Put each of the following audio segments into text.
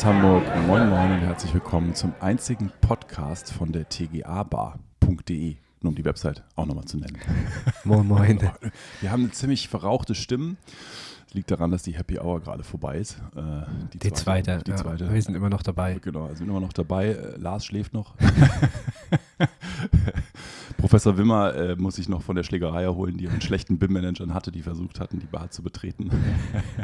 Aus Hamburg, moin moin und herzlich willkommen zum einzigen Podcast von der tgabar.de, nur um die Website auch nochmal zu nennen. Moin Moin. Wir haben eine ziemlich verrauchte Stimmen. Das liegt daran, dass die Happy Hour gerade vorbei ist. Äh, Die zweite. Die ja. zweite. Wir sind immer noch dabei. Genau, also sind immer noch dabei. Äh, Lars schläft noch. Professor Wimmer äh, muss sich noch von der Schlägerei erholen, die er mit schlechten BIM-Managern hatte, die versucht hatten, die Bar zu betreten.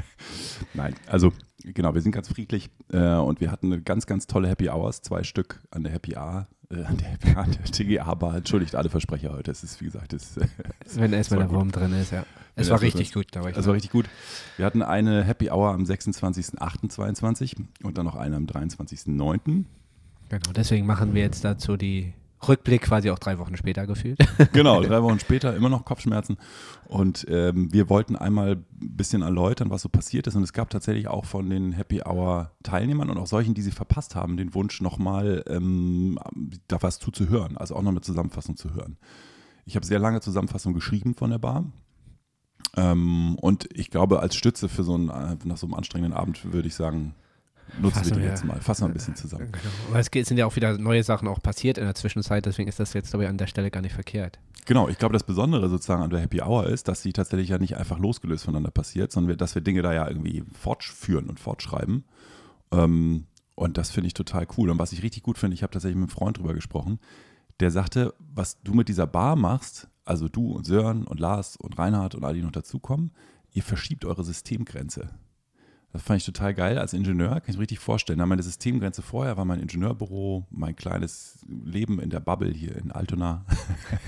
Nein, also genau, wir sind ganz friedlich äh, und wir hatten eine ganz, ganz tolle Happy Hours, zwei Stück an der Happy A, äh, an der Happy A, an der TGA-Bar. Entschuldigt alle Versprecher heute. Es ist, wie gesagt, es, Wenn erstmal der Wurm drin ist, ja. Es war richtig gut. Da war ich das war richtig gut. Wir hatten eine Happy Hour am 26.08.22 und dann noch eine am 23.09. genau, deswegen machen wir jetzt dazu die Rückblick quasi auch drei Wochen später gefühlt. Genau, drei Wochen später immer noch Kopfschmerzen. Und ähm, wir wollten einmal ein bisschen erläutern, was so passiert ist. Und es gab tatsächlich auch von den Happy Hour Teilnehmern und auch solchen, die sie verpasst haben, den Wunsch, nochmal ähm, da was zuzuhören, also auch noch eine Zusammenfassung zu hören. Ich habe sehr lange Zusammenfassung geschrieben von der Bar. Ähm, und ich glaube, als Stütze für so einen, äh, nach so einem anstrengenden Abend würde ich sagen, nutzen Fassen wir die wir- jetzt mal. Fassen wir ein bisschen zusammen. Genau. Aber es sind ja auch wieder neue Sachen auch passiert in der Zwischenzeit, deswegen ist das jetzt, glaube ich, an der Stelle gar nicht verkehrt. Genau, ich glaube, das Besondere sozusagen an der Happy Hour ist, dass sie tatsächlich ja nicht einfach losgelöst voneinander passiert, sondern wir, dass wir Dinge da ja irgendwie fortführen und fortschreiben. Ähm, und das finde ich total cool. Und was ich richtig gut finde, ich habe tatsächlich mit einem Freund drüber gesprochen, der sagte, was du mit dieser Bar machst, also du und Sören und Lars und Reinhard und alle, die noch dazukommen, ihr verschiebt eure Systemgrenze. Das fand ich total geil als Ingenieur, kann ich mir richtig vorstellen. Na, meine Systemgrenze vorher war mein Ingenieurbüro, mein kleines Leben in der Bubble hier in Altona,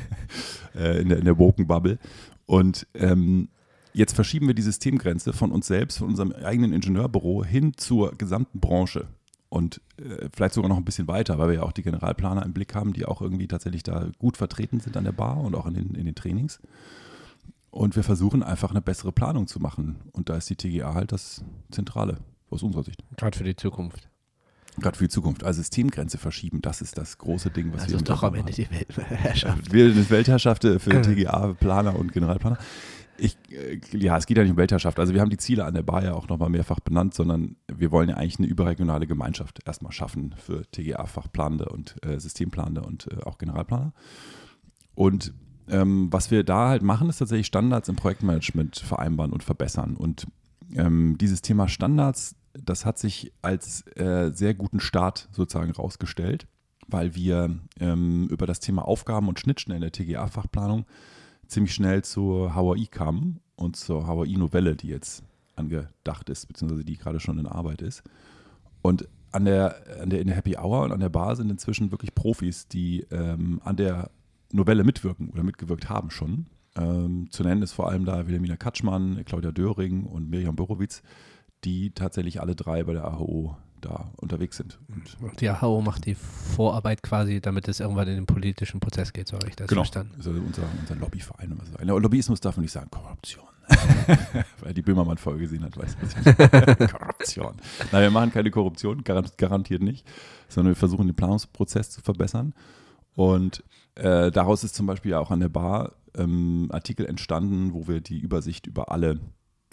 äh, in der, in der Woken Bubble. Und ähm, jetzt verschieben wir die Systemgrenze von uns selbst, von unserem eigenen Ingenieurbüro hin zur gesamten Branche. Und äh, vielleicht sogar noch ein bisschen weiter, weil wir ja auch die Generalplaner im Blick haben, die auch irgendwie tatsächlich da gut vertreten sind an der Bar und auch in den, in den Trainings. Und wir versuchen einfach eine bessere Planung zu machen. Und da ist die TGA halt das Zentrale, aus unserer Sicht. Gerade für die Zukunft. Gerade für die Zukunft. Also Systemgrenze verschieben, das ist das große Ding, was Also wir ist doch am Ende die Weltherrschaft. Wir sind Weltherrschaft für TGA-Planer und Generalplaner. Ich, äh, ja, es geht ja nicht um Weltherrschaft. Also wir haben die Ziele an der Bar ja auch nochmal mehrfach benannt, sondern wir wollen ja eigentlich eine überregionale Gemeinschaft erstmal schaffen für TGA-Fachplanende und äh, Systemplanende und äh, auch Generalplaner. Und ähm, was wir da halt machen, ist tatsächlich Standards im Projektmanagement vereinbaren und verbessern. Und ähm, dieses Thema Standards, das hat sich als äh, sehr guten Start sozusagen rausgestellt, weil wir ähm, über das Thema Aufgaben und Schnittstellen der TGA-Fachplanung ziemlich schnell zur HAI kamen und zur HAI-Novelle, die jetzt angedacht ist, beziehungsweise die gerade schon in Arbeit ist. Und an der, an der, in der Happy Hour und an der Bar sind inzwischen wirklich Profis, die ähm, an der Novelle mitwirken oder mitgewirkt haben schon. Ähm, zu nennen ist vor allem da Wilhelmina Katschmann, Claudia Döring und Miriam Borowitz, die tatsächlich alle drei bei der AHO da unterwegs sind. Und die AHO macht die Vorarbeit quasi, damit es irgendwann in den politischen Prozess geht, so habe ich das genau, verstanden. also unser, unser Lobbyverein. oder so. Der Lobbyismus darf man nicht sagen, Korruption. Weil die Böhmermann-Folge gesehen hat, weiß was ich meine. Korruption. Nein, wir machen keine Korruption, garant, garantiert nicht, sondern wir versuchen den Planungsprozess zu verbessern. Und äh, daraus ist zum Beispiel auch an der Bar ähm, Artikel entstanden, wo wir die Übersicht über alle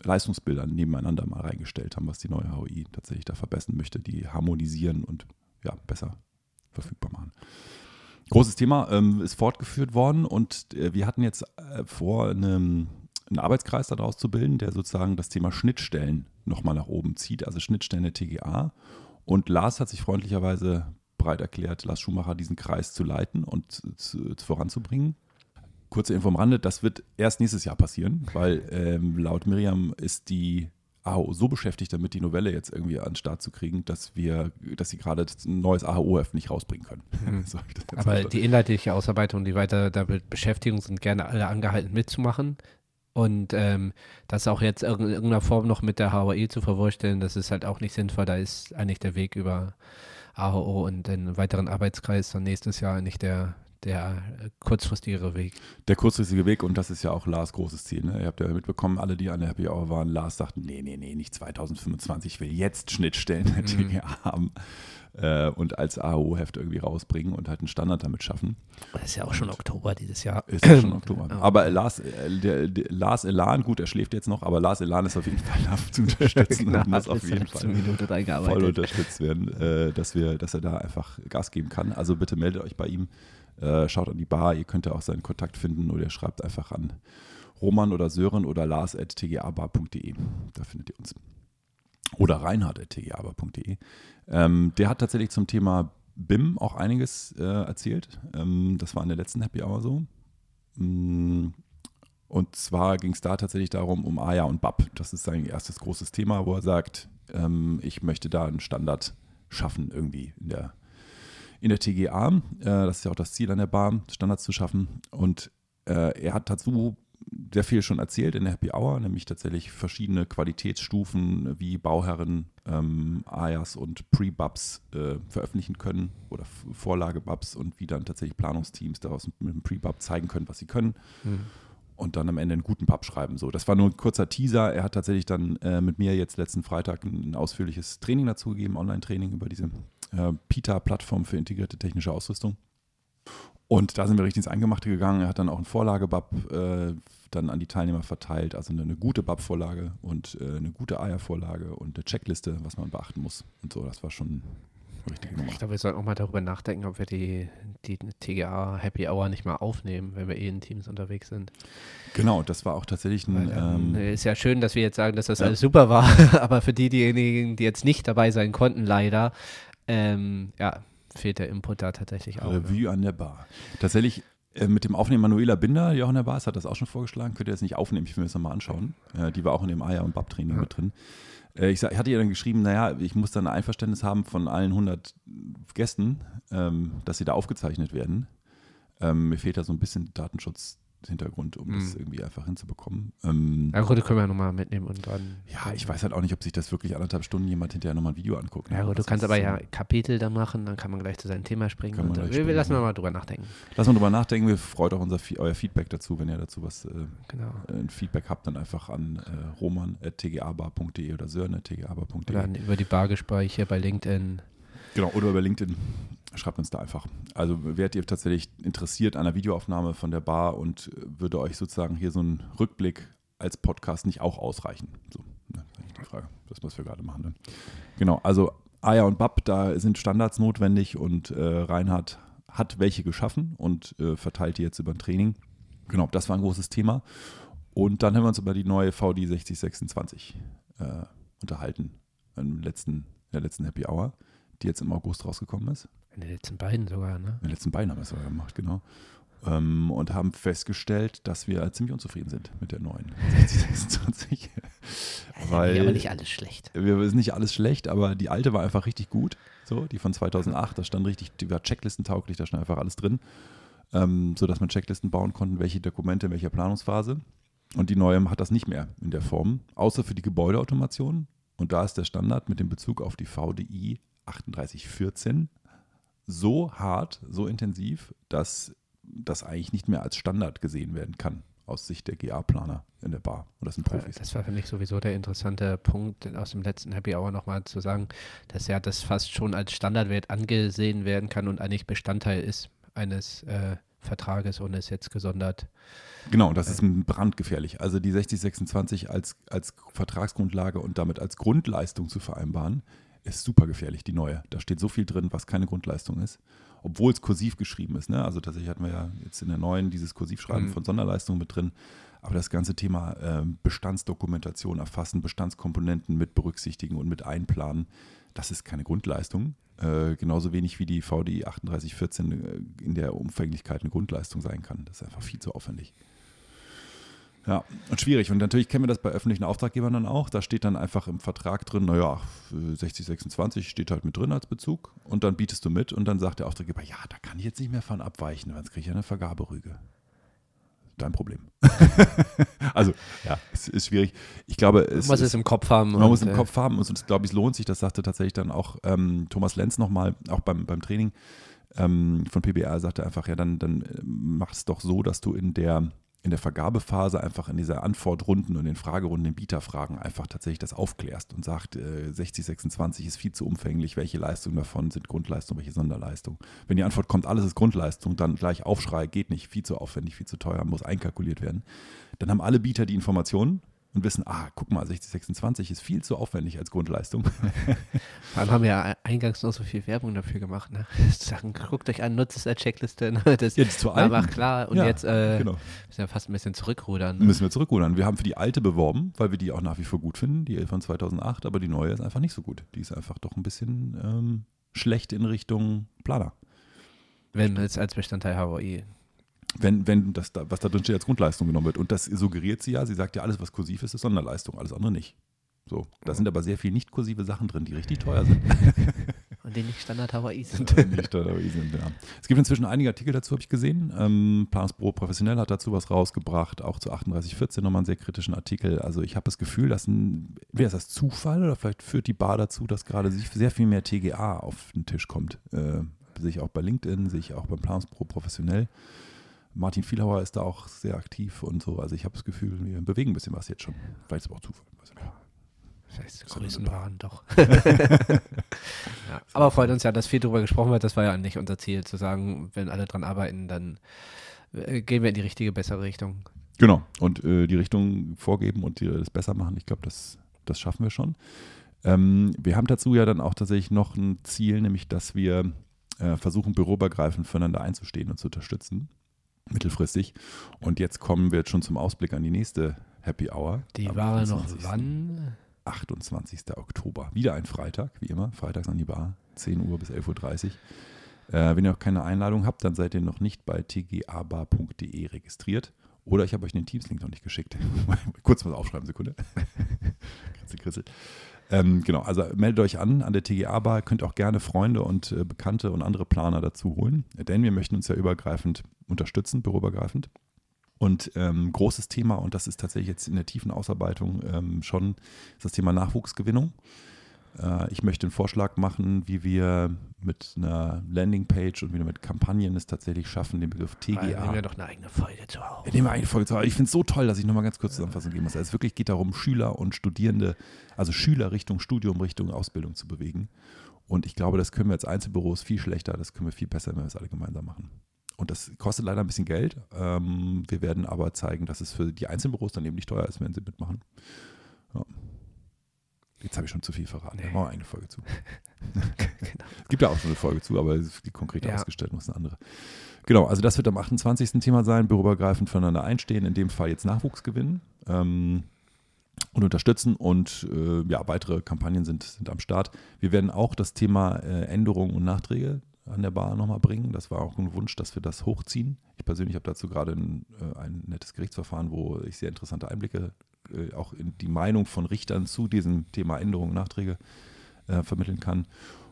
Leistungsbilder nebeneinander mal reingestellt haben, was die neue HOI tatsächlich da verbessern möchte, die harmonisieren und ja, besser verfügbar machen. Großes Thema ähm, ist fortgeführt worden und äh, wir hatten jetzt äh, vor, einem, einen Arbeitskreis daraus zu bilden, der sozusagen das Thema Schnittstellen nochmal nach oben zieht, also Schnittstellen der TGA. Und Lars hat sich freundlicherweise bereit erklärt, Lars Schumacher diesen Kreis zu leiten und zu, zu, voranzubringen. Kurze Info am Rande, das wird erst nächstes Jahr passieren, weil ähm, laut Miriam ist die AHO so beschäftigt damit, die Novelle jetzt irgendwie an den Start zu kriegen, dass wir, dass sie gerade ein neues AHO-Heft nicht rausbringen können. Mhm. So Aber verstanden. die inhaltliche Ausarbeitung und die weitere damit Beschäftigung sind gerne alle angehalten mitzumachen. Und ähm, das auch jetzt in irgendeiner Form noch mit der HAI zu verwursteln, das ist halt auch nicht sinnvoll. Da ist eigentlich der Weg über AHO und den weiteren Arbeitskreis dann nächstes Jahr nicht der, der kurzfristigere Weg. Der kurzfristige Weg und das ist ja auch Lars großes Ziel. Ne? Ihr habt ja mitbekommen, alle, die an der Happy Hour waren, Lars sagten, nee, nee, nee, nicht 2025, ich will jetzt Schnittstellen der Mhm. TGA haben äh, und als AO-Heft irgendwie rausbringen und halt einen Standard damit schaffen. Das ist ja auch schon Oktober dieses Jahr. Ist ja schon Oktober. Ja. Aber Lars, äh, der, der, Lars Elan, gut, er schläft jetzt noch, aber Lars Elan ist auf jeden Fall da zu unterstützen und muss auf jeden Fall voll unterstützt werden, äh, dass, wir, dass er da einfach Gas geben kann. Also bitte meldet euch bei ihm, äh, schaut an die Bar, ihr könnt ja auch seinen Kontakt finden oder ihr schreibt einfach an Roman oder Sören oder lars.tgabar.de. Da findet ihr uns. Oder reinhard.tgabar.de. Ähm, der hat tatsächlich zum Thema BIM auch einiges äh, erzählt. Ähm, das war in der letzten Happy Hour so. Mm, Und zwar ging es da tatsächlich darum, um AYA und BAP. Das ist sein erstes großes Thema, wo er sagt, ähm, ich möchte da einen Standard schaffen irgendwie in der, in der TGA. Äh, das ist ja auch das Ziel an der Bar, Standards zu schaffen. Und äh, er hat dazu sehr viel schon erzählt in der Happy Hour, nämlich tatsächlich verschiedene Qualitätsstufen, wie Bauherren ähm, AYAs und Pre-Bubs äh, veröffentlichen können oder Vorlage-Bubs und wie dann tatsächlich Planungsteams daraus mit dem Pre-Bub zeigen können, was sie können Mhm. und dann am Ende einen guten Pub schreiben. So, das war nur ein kurzer Teaser. Er hat tatsächlich dann äh, mit mir jetzt letzten Freitag ein, ein ausführliches Training dazu gegeben, Online-Training über diese äh, PITA-Plattform für integrierte technische Ausrüstung. Und da sind wir richtig ins Eingemachte gegangen. Er hat dann auch einen Vorlage-Bub äh, dann an die Teilnehmer verteilt, also eine, eine gute Bub-Vorlage und äh, eine gute Eiervorlage und eine Checkliste, was man beachten muss. Und so, das war schon eine richtige Nummer. Ich glaube, wir sollten auch mal darüber nachdenken, ob wir die, die TGA Happy Hour nicht mal aufnehmen, wenn wir eh in Teams unterwegs sind. Genau, das war auch tatsächlich ein. Weil, ähm, Ähm, ist ja schön, dass wir jetzt sagen, dass das ja. alles super war, aber für die, diejenigen, die jetzt nicht dabei sein konnten, leider, ähm, ja, fehlt der Input da tatsächlich auch. Ne? Revue an der Bar. Tatsächlich äh, mit dem Aufnehmen Manuela Binder, die auch in der Bar ist, hat das auch schon vorgeschlagen. Könnt ihr das nicht aufnehmen? Ich will mir das nochmal anschauen. Äh, die war auch in dem Eier- und Bab-Training Ja. mit drin. Äh, ich, sag, ich hatte ihr dann geschrieben, naja, ich muss dann ein Einverständnis haben von allen 100 Gästen, ähm, dass sie da aufgezeichnet werden. Ähm, mir fehlt da so ein bisschen Datenschutzhintergrund, um das Mhm. irgendwie einfach hinzubekommen. Ähm, Ja gut, das können wir nochmal mitnehmen und dann. ja, ich weiß halt auch nicht, ob sich das wirklich anderthalb Stunden jemand hinterher nochmal ein Video anguckt. ne? Ja gut, du Das kannst aber so- ja Kapitel da machen, dann kann man gleich zu seinem Thema springen. Kann man Und, dann, gleich wir, wir lassen springen, wir mal drüber nachdenken. Lass mal drüber nachdenken. Wir freut auch unser, euer Feedback dazu, wenn ihr dazu was äh, Genau. ein Feedback habt, dann einfach an äh, roman.tgabar.de oder Oder sören.tgabar.de. dann über die Bargespräche bei LinkedIn. Genau, oder über LinkedIn. Schreibt uns da einfach. Also wärt ihr tatsächlich interessiert an einer Videoaufnahme von der Bar und äh, würde euch sozusagen hier so ein Rückblick als Podcast nicht auch ausreichen? So, ne, das ist eigentlich die Frage. Das, was wir gerade machen. Ne? Genau, also Aya und Bab, da sind Standards notwendig und äh, Reinhard hat welche geschaffen und äh, verteilt die jetzt über ein Training. Genau, das war ein großes Thema. Und dann haben wir uns über die neue VD 6026 äh, unterhalten im letzten, in der letzten Happy Hour, die jetzt im August rausgekommen ist. In den letzten beiden sogar, ne? In den letzten beiden haben wir es sogar gemacht, genau. Ähm, und haben festgestellt, dass wir ziemlich unzufrieden sind mit der neuen 6026. Weil- aber nicht alles schlecht. wir ist nicht alles schlecht, aber die alte war einfach richtig gut. So, die von 2008, da stand richtig, die war checklistentauglich, da stand einfach alles drin, ähm, sodass man Checklisten bauen konnte, welche Dokumente in welcher Planungsphase. Und die neue hat das nicht mehr in der Form, außer für die Gebäudeautomation. Und da ist der Standard mit dem Bezug auf die VDI 3814 so hart, so intensiv, dass das eigentlich nicht mehr als Standard gesehen werden kann aus Sicht der GA-Planer in der Bar. Und das sind Profis. Das war für mich sowieso der interessante Punkt aus dem letzten Happy Hour nochmal zu sagen, dass ja das fast schon als Standardwert angesehen werden kann und eigentlich Bestandteil ist eines äh, Vertrages und ist jetzt gesondert. Genau, das ist brandgefährlich. Also die 6026 als, als Vertragsgrundlage und damit als Grundleistung zu vereinbaren, ist super gefährlich, die neue. Da steht so viel drin, was keine Grundleistung ist. Obwohl es kursiv geschrieben ist. Ne? Also tatsächlich hatten wir ja jetzt in der neuen dieses Kursivschreiben Mhm. von Sonderleistungen mit drin. Aber das ganze Thema ähm, Bestandsdokumentation erfassen, Bestandskomponenten mit berücksichtigen und mit einplanen, das ist keine Grundleistung. Äh, genauso wenig wie die VDI 3814 äh, in der Umfänglichkeit eine Grundleistung sein kann. Das ist einfach viel zu aufwendig. Ja, und schwierig. Und natürlich kennen wir das bei öffentlichen Auftraggebern dann auch. Da steht dann einfach im Vertrag drin, naja, 6026 steht halt mit drin als Bezug. Und dann bietest du mit und dann sagt der Auftraggeber, ja, da kann ich jetzt nicht mehr von abweichen, sonst kriege ich ja eine Vergaberüge. Dein Problem. also, ja, es ist schwierig. Ich glaube, es Man muss es im Kopf haben. man muss und, im äh, Kopf haben und es glaube ich, es lohnt sich, das sagte tatsächlich dann auch ähm, Thomas Lenz nochmal, auch beim, beim Training, ähm, von PBR sagte einfach, ja, dann, dann äh, mach es doch so, dass du in der in der Vergabephase einfach in dieser Antwortrunden und den Fragerunden, den Bieterfragen einfach tatsächlich das aufklärst und sagt, äh, 60, 26 ist viel zu umfänglich, welche Leistungen davon sind Grundleistung, welche Sonderleistung. Wenn die Antwort kommt, alles ist Grundleistung, dann gleich Aufschrei, geht nicht, viel zu aufwendig, viel zu teuer, muss einkalkuliert werden. Dann haben alle Bieter die Informationen und wissen, ah, guck mal, 6026 ist viel zu aufwendig als Grundleistung. Vor allem haben wir ja eingangs noch so viel Werbung dafür gemacht. Ne? Sagen, guckt euch an, nutzt es als Checkliste. Ne? Das jetzt zu alten. macht klar. Und Ja, jetzt äh, genau. müssen wir fast ein bisschen zurückrudern. Ne? Müssen wir zurückrudern. Wir haben für die alte beworben, weil wir die auch nach wie vor gut finden, die von 2008, aber die neue ist einfach nicht so gut. Die ist einfach doch ein bisschen ähm, schlecht in Richtung Planer. Wenn es als Bestandteil HWI. Wenn, wenn das da, was da drin steht, als Grundleistung genommen wird. Und das suggeriert sie ja. Sie sagt ja, alles, was kursiv ist, ist Sonderleistung, alles andere nicht. So, da sind aber sehr viel nicht kursive Sachen drin, die richtig teuer sind. Und die nicht Standard HWI sind. nicht aber sind ja. Es gibt inzwischen einige Artikel dazu, habe ich gesehen. Ähm, Planungsbüro Professionell hat dazu was rausgebracht, auch zu 3814 nochmal einen sehr kritischen Artikel. Also ich habe das Gefühl, dass ein, wäre das Zufall oder vielleicht führt die Bar dazu, dass gerade sehr viel mehr TGA auf den Tisch kommt. Äh, sehe ich auch bei LinkedIn, sehe ich auch beim Planungsbüro Professionell. Martin Vielhauer ist da auch sehr aktiv und so. Also ich habe das Gefühl, wir bewegen ein bisschen was jetzt schon. Vielleicht ist es aber auch Zufall. So Größenwahn doch. ja. Aber freut uns ja, dass viel darüber gesprochen wird. Das war ja nicht unser Ziel, zu sagen, wenn alle dran arbeiten, dann äh, gehen wir in die richtige, bessere Richtung. Genau. Und äh, die Richtung vorgeben und die, das besser machen, ich glaube, das, das schaffen wir schon. Ähm, wir haben dazu ja dann auch tatsächlich noch ein Ziel, nämlich dass wir äh, versuchen, büroübergreifend füreinander einzustehen und zu unterstützen, mittelfristig. Und jetzt kommen wir jetzt schon zum Ausblick an die nächste Happy Hour. Die war noch 28.. wann? 28. Oktober. Wieder ein Freitag, wie immer. Freitags an die Bar, 10 Uhr bis 11.30 Uhr. Äh, wenn ihr noch keine Einladung habt, dann seid ihr noch nicht bei tgabar.de registriert. Oder ich habe euch den Teams-Link noch nicht geschickt. Kurz was aufschreiben, Sekunde. kritzel, kritzel. Ähm, genau, also meldet euch an an der TGA-Bar. Könnt auch gerne Freunde und äh, Bekannte und andere Planer dazu holen. Denn wir möchten uns ja übergreifend unterstützen, büroübergreifend. Und ähm, großes Thema, und das ist tatsächlich jetzt in der tiefen Ausarbeitung ähm, schon, ist das Thema Nachwuchsgewinnung. Äh, ich möchte einen Vorschlag machen, wie wir mit einer Landingpage und wieder mit Kampagnen es tatsächlich schaffen, den Begriff Weil TGA. nehmen wir doch eine eigene Folge zu auf. Wir nehmen eine Folge zu. Ich finde es so toll, dass ich nochmal ganz kurz Zusammenfassung geben muss. Also es wirklich geht darum, Schüler und Studierende, also Schüler Richtung Studium, Richtung Ausbildung zu bewegen. Und ich glaube, das können wir als Einzelbüros viel schlechter, das können wir viel besser, wenn wir es alle gemeinsam machen. Und das kostet leider ein bisschen Geld. Ähm, wir werden aber zeigen, dass es für die Einzelbüros dann eben nicht teuer ist, wenn sie mitmachen. Jetzt habe ich schon zu viel verraten. Da Nee. machen wir eine Folge zu. genau. Es gibt ja auch schon eine Folge zu, aber die konkrete Ja. Ausgestaltung ist eine andere. Genau, also das wird am 28. Thema sein, büroübergreifend füreinander einstehen, in dem Fall jetzt Nachwuchs gewinnen ähm, und unterstützen und äh, ja, weitere Kampagnen sind, sind am Start. Wir werden auch das Thema äh, Änderungen und Nachträge an der Bar nochmal bringen. Das war auch ein Wunsch, dass wir das hochziehen. Ich persönlich habe dazu gerade ein, äh, ein nettes Gerichtsverfahren, wo ich sehr interessante Einblicke äh, auch die Meinung von Richtern zu diesem Thema Änderungen und Nachträge äh, vermitteln kann.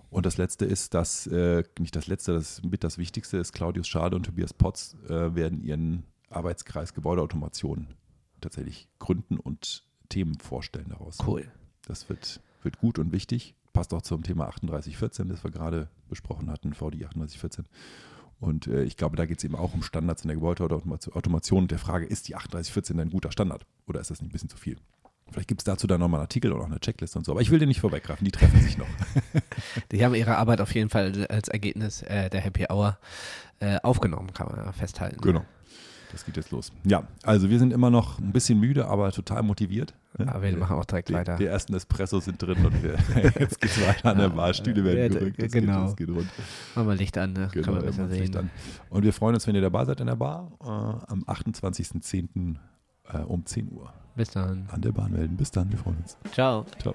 Und das Letzte ist, dass, äh, nicht das Letzte, das mit das Wichtigste ist, Claudius Schade und Tobias Potz äh, werden ihren Arbeitskreis Gebäudeautomation tatsächlich gründen und Themen vorstellen daraus. Cool. Das wird, wird gut und wichtig. Passt auch zum Thema 3814, das wir gerade besprochen hatten, VDI 3814. Und äh, ich glaube, da geht es eben auch um Standards in der Gebäudeautomation und der Frage, ist die 3814 ein guter Standard oder ist das nicht ein bisschen zu viel? Vielleicht gibt es dazu dann nochmal einen Artikel oder auch eine Checkliste und so. Aber ich will den nicht vorweggreifen, die treffen sich noch. Die haben ihre Arbeit auf jeden Fall als Ergebnis äh, der Happy Hour äh, aufgenommen, kann man ja festhalten. Genau. Das geht jetzt los. Ja, also wir sind immer noch ein bisschen müde, aber total motiviert. Aber wir machen auch direkt Die, weiter. die ersten Espressos sind drin und wir, jetzt geht's weiter an der Bar. Stühle werden Ja, gerückt. Es genau. Geht, geht rund. Machen wir Licht an, ne? Genau, kann man besser das Licht sehen. an. Und wir freuen uns, wenn ihr dabei seid in der Bar äh, am 28.10. Äh, um 10 Uhr Bis dann. an der Bahn melden. Bis dann, wir freuen uns. Ciao. Ciao.